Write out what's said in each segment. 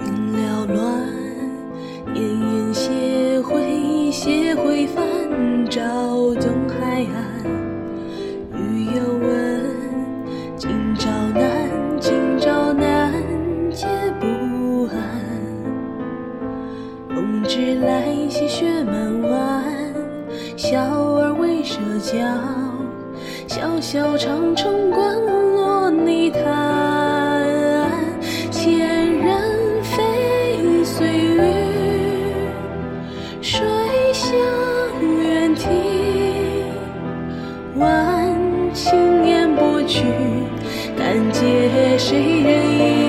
云缭乱，烟烟斜晖，斜晖泛照东海岸。冬至来袭雪满湾，小儿未舍教，小小长城关落泥潭。千人飞碎雨，水向远堤。万顷烟波去，敢借谁人忆？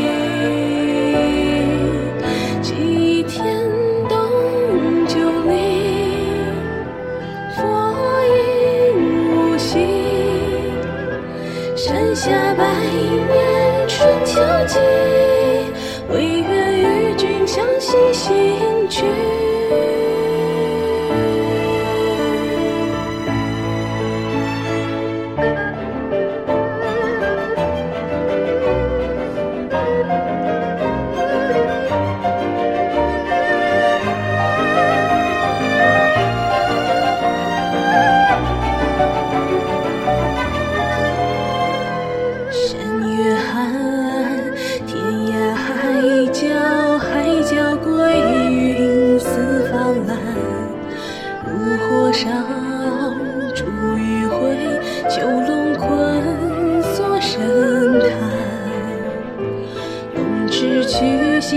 下百年春秋季，唯愿与君相惜行去。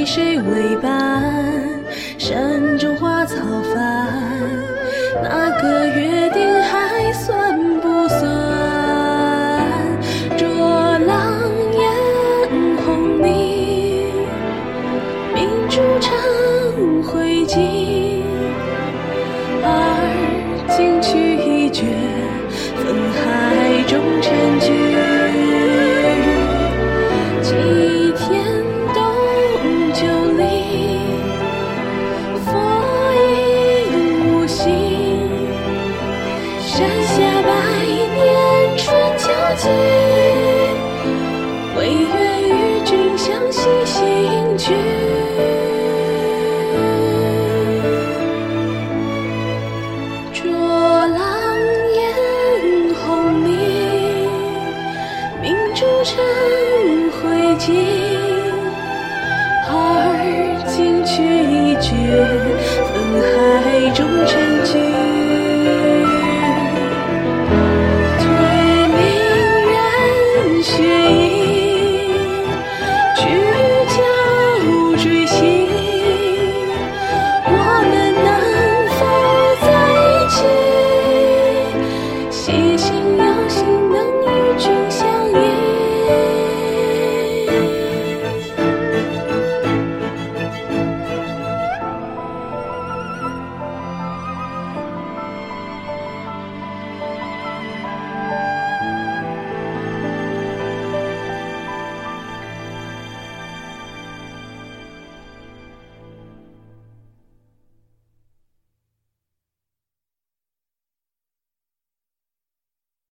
谁为伴？唯愿与君相惜心居浊浪眼红泥明珠成灰烬。